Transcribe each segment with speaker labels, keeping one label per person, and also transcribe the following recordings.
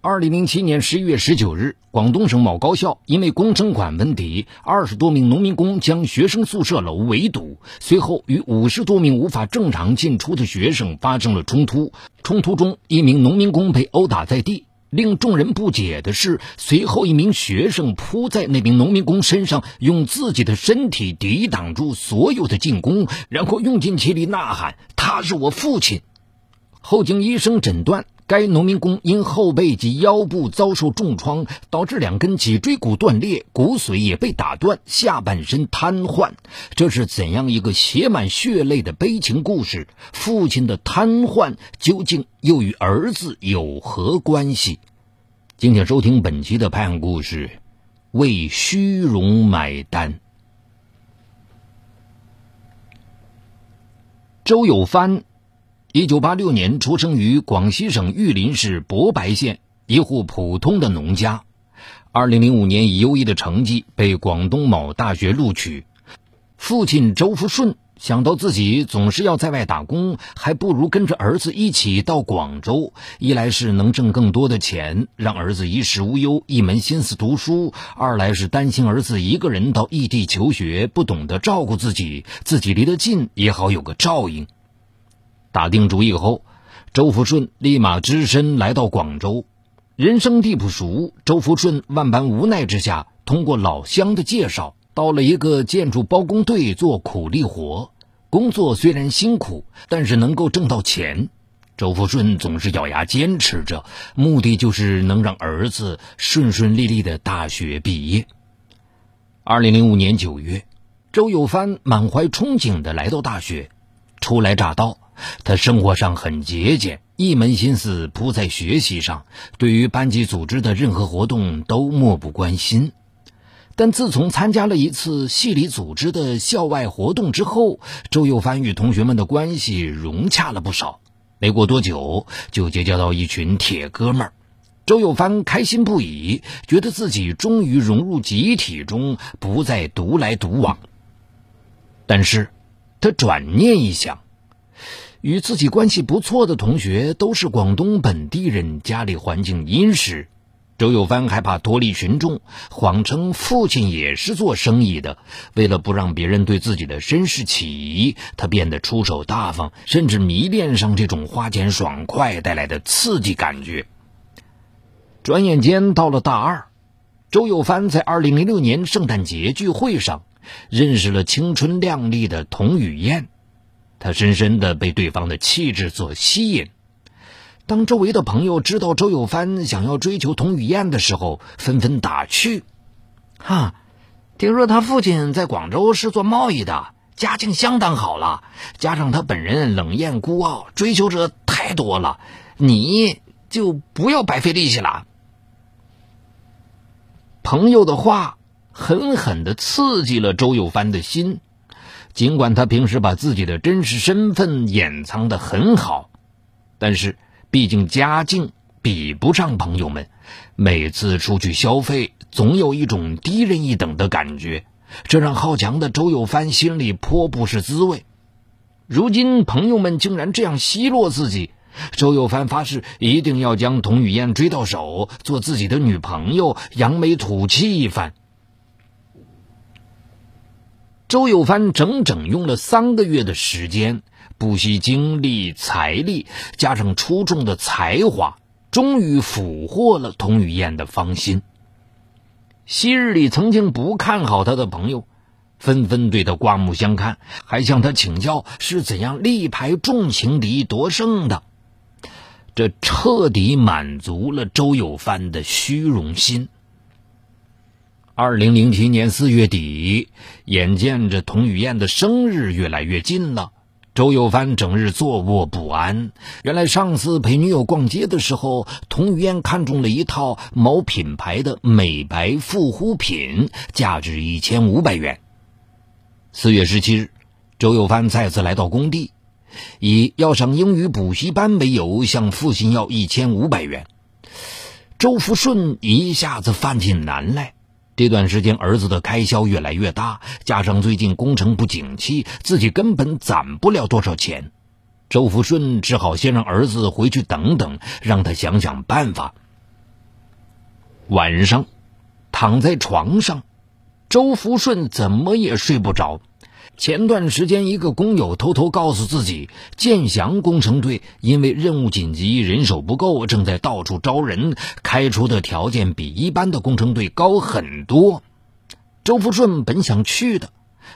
Speaker 1: 二零零七年十一月十九日，广东省某高校因为工程款问题，二十多名农民工将学生宿舍楼围堵，随后与五十多名无法正常进出的学生发生了冲突。冲突中，一名农民工被殴打在地。令众人不解的是，随后一名学生扑在那名农民工身上，用自己的身体抵挡住所有的进攻，然后用尽气力呐喊：“他是我父亲。”后经医生诊断。该农民工因后背及腰部遭受重创，导致两根脊椎骨断裂，骨髓也被打断，下半身瘫痪。这是怎样一个写满血泪的悲情故事？父亲的瘫痪究竟又与儿子有何关系？敬请收听本期的拍案故事，为虚荣买单。周有帆。一九八六年出生于广西省玉林市博白县一户普通的农家。二零零五年以优异的成绩被广东某大学录取。父亲周福顺想到自己总是要在外打工，还不如跟着儿子一起到广州。一来是能挣更多的钱，让儿子衣食无忧，一门心思读书；二来是担心儿子一个人到异地求学，不懂得照顾自己，自己离得近也好有个照应。打定主意后，周福顺立马只身来到广州。人生地不熟，周福顺万般无奈之下，通过老乡的介绍，到了一个建筑包工队做苦力活。工作虽然辛苦，但是能够挣到钱。周福顺总是咬牙坚持着，目的就是能让儿子顺顺利利的大学毕业。二零零五年九月，周有帆满怀憧憬的来到大学，初来乍到。他生活上很节俭，一门心思扑在学习上，对于班级组织的任何活动都漠不关心。但自从参加了一次系里组织的校外活动之后，周有帆与同学们的关系融洽了不少。没过多久，就结交到一群铁哥们儿。周有帆开心不已，觉得自己终于融入集体中，不再独来独往。但是，他转念一想。与自己关系不错的同学都是广东本地人，家里环境殷实。周有帆害怕脱离群众，谎称父亲也是做生意的。为了不让别人对自己的身世起疑，他变得出手大方，甚至迷恋上这种花钱爽快带来的刺激感觉。转眼间到了大二，周有帆在二零零六年圣诞节聚会上认识了青春靓丽的童雨燕。他深深的被对方的气质所吸引。当周围的朋友知道周有帆想要追求童雨燕的时候，纷纷打趣：“哈，听说他父亲在广州是做贸易的，家境相当好了。加上他本人冷艳孤傲，追求者太多了，你就不要白费力气了。”朋友的话狠狠的刺激了周有帆的心。尽管他平时把自己的真实身份掩藏的很好，但是毕竟家境比不上朋友们，每次出去消费总有一种低人一等的感觉，这让好强的周有帆心里颇不是滋味。如今朋友们竟然这样奚落自己，周有帆发誓一定要将童雨燕追到手，做自己的女朋友，扬眉吐气一番。周有帆整整用了三个月的时间，不惜精力财力，加上出众的才华，终于俘获了童雨燕的芳心。昔日里曾经不看好他的朋友，纷纷对他刮目相看，还向他请教是怎样力排众情敌夺胜的。这彻底满足了周有帆的虚荣心。二零零七年四月底，眼见着童雨燕的生日越来越近了，周有帆整日坐卧不安。原来上次陪女友逛街的时候，童雨燕看中了一套某品牌的美白护肤品，价值一千五百元。四月十七日，周有帆再次来到工地，以要上英语补习班为由，向父亲要一千五百元。周福顺一下子犯起难来。这段时间，儿子的开销越来越大，加上最近工程不景气，自己根本攒不了多少钱。周福顺只好先让儿子回去等等，让他想想办法。晚上，躺在床上，周福顺怎么也睡不着。前段时间，一个工友偷偷告诉自己，建祥工程队因为任务紧急，人手不够，正在到处招人，开出的条件比一般的工程队高很多。周福顺本想去的，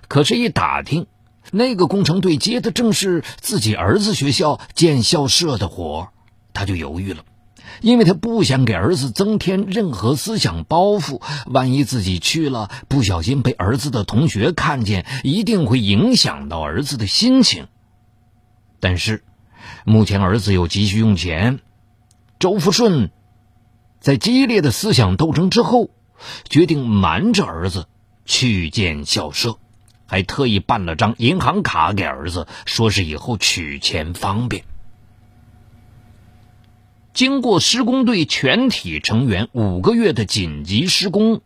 Speaker 1: 可是，一打听，那个工程队接的正是自己儿子学校建校舍的活他就犹豫了。因为他不想给儿子增添任何思想包袱，万一自己去了，不小心被儿子的同学看见，一定会影响到儿子的心情。但是，目前儿子又急需用钱，周福顺在激烈的思想斗争之后，决定瞒着儿子去见校舍，还特意办了张银行卡给儿子，说是以后取钱方便。经过施工队全体成员五个月的紧急施工，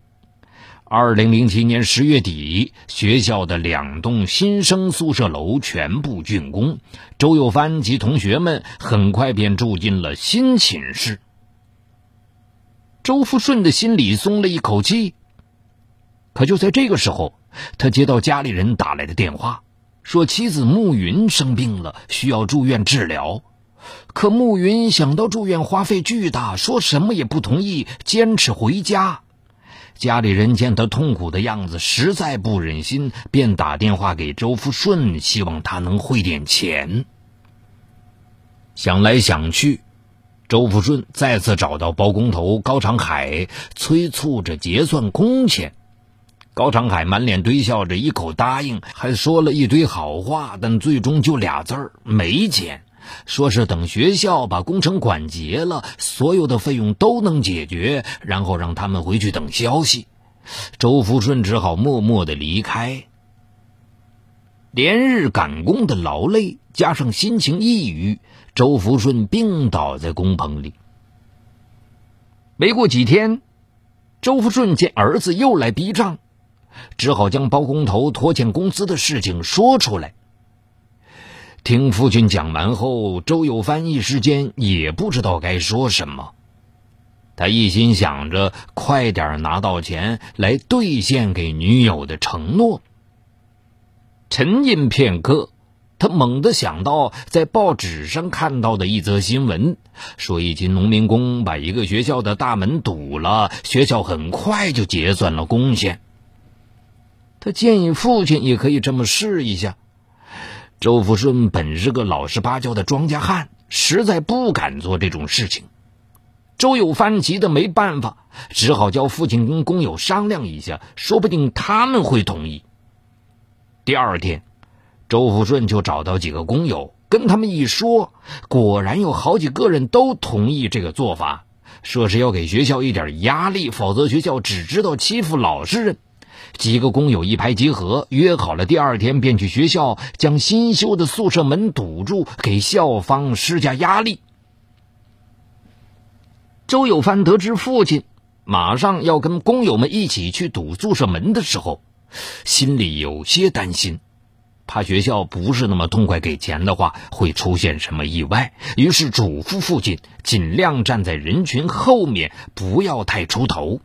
Speaker 1: 二零零七年十月底，学校的两栋新生宿舍楼全部竣工。周有帆及同学们很快便住进了新寝室。周福顺的心里松了一口气。可就在这个时候，他接到家里人打来的电话，说妻子慕云生病了，需要住院治疗。可慕云想到住院花费巨大，说什么也不同意，坚持回家。家里人见他痛苦的样子，实在不忍心，便打电话给周福顺，希望他能汇点钱。想来想去，周福顺再次找到包工头高长海，催促着结算工钱。高长海满脸堆笑着，一口答应，还说了一堆好话，但最终就俩字儿：没钱。说是等学校把工程管结了，所有的费用都能解决，然后让他们回去等消息。周福顺只好默默的离开。连日赶工的劳累，加上心情抑郁，周福顺病倒在工棚里。没过几天，周福顺见儿子又来逼账，只好将包工头拖欠工资的事情说出来。听父亲讲完后，周有帆一时间也不知道该说什么。他一心想着快点拿到钱来兑现给女友的承诺。沉吟片刻，他猛地想到在报纸上看到的一则新闻，说一群农民工把一个学校的大门堵了，学校很快就结算了工钱。他建议父亲也可以这么试一下。周福顺本是个老实巴交的庄稼汉，实在不敢做这种事情。周有帆急得没办法，只好叫父亲跟工友商量一下，说不定他们会同意。第二天，周福顺就找到几个工友，跟他们一说，果然有好几个人都同意这个做法，说是要给学校一点压力，否则学校只知道欺负老实人。几个工友一拍即合，约好了第二天便去学校将新修的宿舍门堵住，给校方施加压力。周有帆得知父亲马上要跟工友们一起去堵宿舍门的时候，心里有些担心，怕学校不是那么痛快给钱的话，会出现什么意外。于是嘱咐父亲尽量站在人群后面，不要太出头。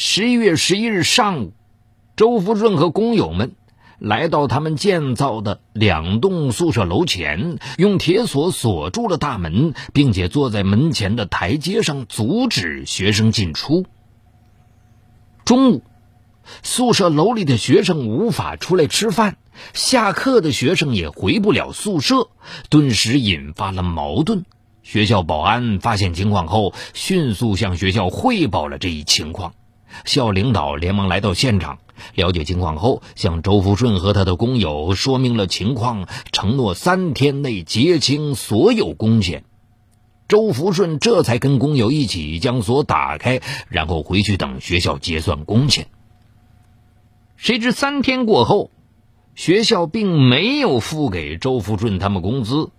Speaker 1: 十一月十一日上午，周福顺和工友们来到他们建造的两栋宿舍楼前，用铁锁锁住了大门，并且坐在门前的台阶上阻止学生进出。中午，宿舍楼里的学生无法出来吃饭，下课的学生也回不了宿舍，顿时引发了矛盾。学校保安发现情况后，迅速向学校汇报了这一情况。校领导连忙来到现场，了解情况后，向周福顺和他的工友说明了情况，承诺三天内结清所有工钱。周福顺这才跟工友一起将锁打开，然后回去等学校结算工钱。谁知三天过后，学校并没有付给周福顺他们工资。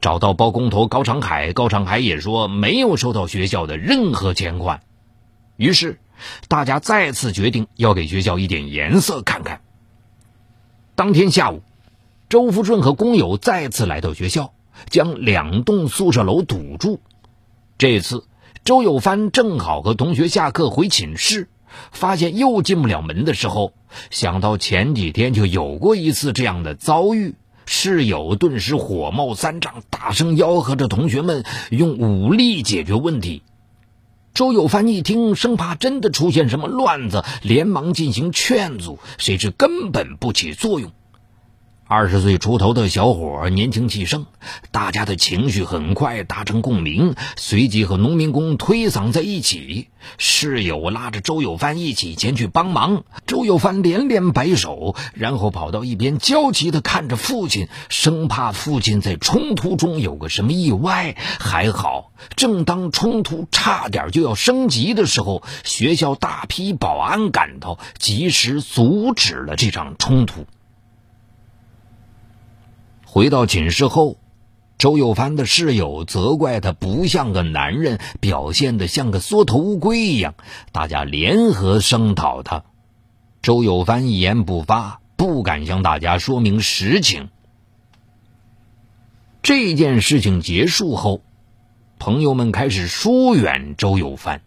Speaker 1: 找到包工头高长海，高长海也说没有收到学校的任何钱款。于是。大家再次决定要给学校一点颜色看看。当天下午，周福顺和工友再次来到学校，将两栋宿舍楼堵住。这次，周有帆正好和同学下课回寝室，发现又进不了门的时候，想到前几天就有过一次这样的遭遇，室友顿时火冒三丈，大声吆喝着同学们用武力解决问题。周有帆一听，生怕真的出现什么乱子，连忙进行劝阻，谁知根本不起作用。二十岁出头的小伙年轻气盛，大家的情绪很快达成共鸣，随即和农民工推搡在一起。室友拉着周有帆一起前去帮忙，周有帆连连摆手，然后跑到一边焦急地看着父亲，生怕父亲在冲突中有个什么意外。还好，正当冲突差点就要升级的时候，学校大批保安赶到，及时阻止了这场冲突。回到寝室后，周有帆的室友责怪他不像个男人，表现的像个缩头乌龟一样。大家联合声讨他，周有帆一言不发，不敢向大家说明实情。这件事情结束后，朋友们开始疏远周有帆，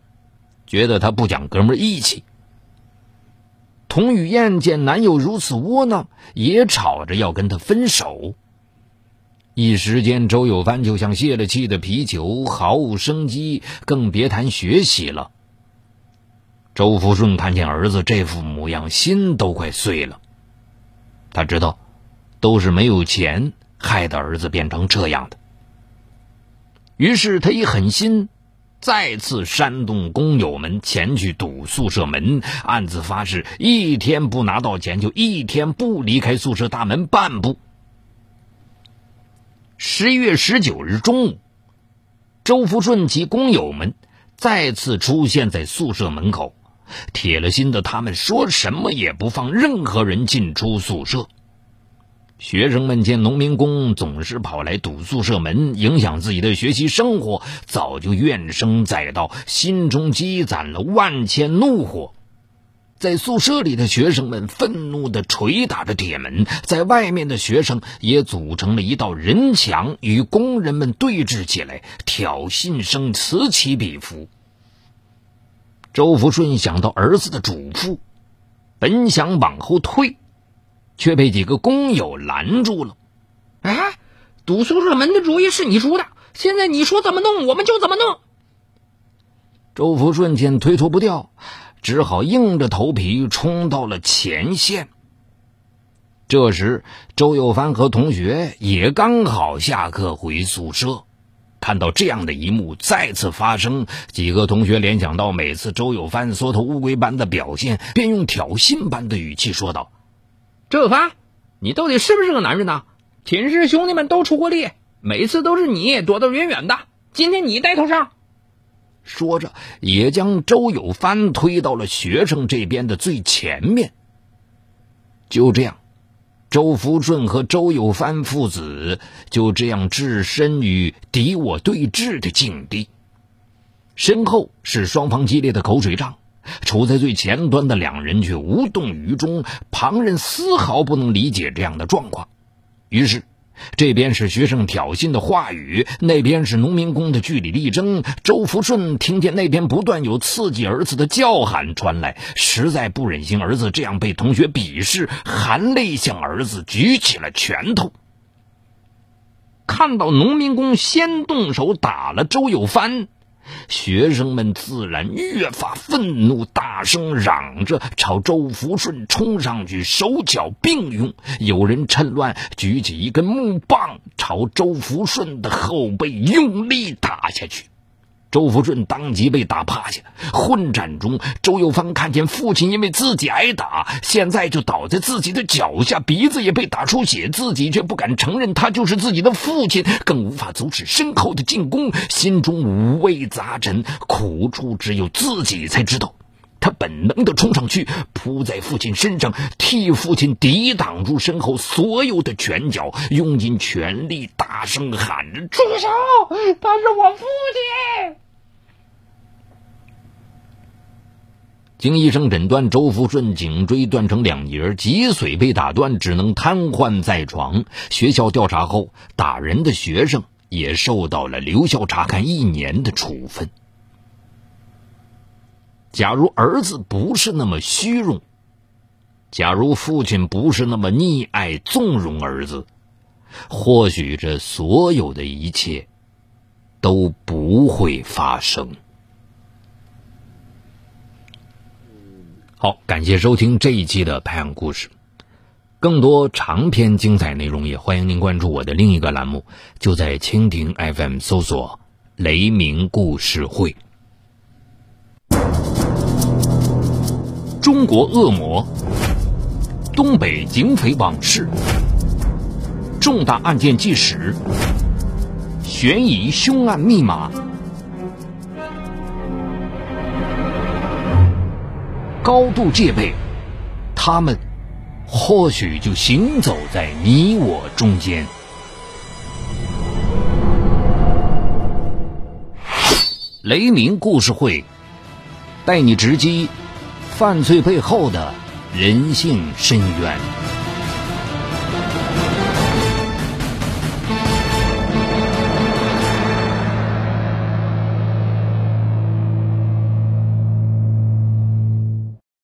Speaker 1: 觉得他不讲哥们义气。童雨燕见男友如此窝囊，也吵着要跟他分手。一时间，周有帆就像泄了气的皮球，毫无生机，更别谈学习了。周福顺看见儿子这副模样，心都快碎了。他知道，都是没有钱害得儿子变成这样的。于是，他一狠心，再次煽动工友们前去堵宿舍门，暗自发誓：一天不拿到钱，就一天不离开宿舍大门半步。十一月十九日中午，周福顺及工友们再次出现在宿舍门口。铁了心的他们说什么也不放任何人进出宿舍。学生们见农民工总是跑来堵宿舍门，影响自己的学习生活，早就怨声载道，心中积攒了万千怒火。在宿舍里的学生们愤怒地捶打着铁门，在外面的学生也组成了一道人墙，与工人们对峙起来，挑衅声此起彼伏。周福顺想到儿子的嘱咐，本想往后退，却被几个工友拦住了。
Speaker 2: “哎，堵宿舍门的主意是你出的，现在你说怎么弄，我们就怎么弄。”
Speaker 1: 周福顺见推脱不掉。只好硬着头皮冲到了前线。这时，周有帆和同学也刚好下课回宿舍，看到这样的一幕再次发生，几个同学联想到每次周有帆缩头乌龟般的表现，便用挑衅般的语气说道：“
Speaker 2: 周有帆，你到底是不是个男人呢？寝室兄弟们都出过力，每次都是你躲得远远的，今天你带头上。”
Speaker 1: 说着，也将周有帆推到了学生这边的最前面。就这样，周福顺和周有帆父子就这样置身于敌我对峙的境地。身后是双方激烈的口水仗，处在最前端的两人却无动于衷，旁人丝毫不能理解这样的状况。于是。这边是学生挑衅的话语，那边是农民工的据理力争。周福顺听见那边不断有刺激儿子的叫喊传来，实在不忍心儿子这样被同学鄙视，含泪向儿子举起了拳头。看到农民工先动手打了周有帆。学生们自然越发愤怒，大声嚷着朝周福顺冲上去，手脚并用。有人趁乱举起一根木棒，朝周福顺的后背用力打下去。周福顺当即被打趴下。混战中，周有芳看见父亲因为自己挨打，现在就倒在自己的脚下，鼻子也被打出血，自己却不敢承认他就是自己的父亲，更无法阻止身后的进攻，心中五味杂陈，苦处只有自己才知道。他本能的冲上去，扑在父亲身上，替父亲抵挡住身后所有的拳脚，用尽全力，大声喊着：“
Speaker 2: 住手！他是我父亲！”
Speaker 1: 经医生诊断，周福顺颈椎断成两截，脊髓被打断，只能瘫痪在床。学校调查后，打人的学生也受到了留校察看一年的处分。假如儿子不是那么虚荣，假如父亲不是那么溺爱纵容儿子，或许这所有的一切都不会发生。好，感谢收听这一期的《拍案故事》，更多长篇精彩内容也欢迎您关注我的另一个栏目，就在蜻蜓 FM 搜索“雷鸣故事会”。中国恶魔，东北警匪往事，重大案件纪实，悬疑凶案密码。高度戒备，他们或许就行走在你我中间。雷鸣故事会带你直击犯罪背后的人性深渊。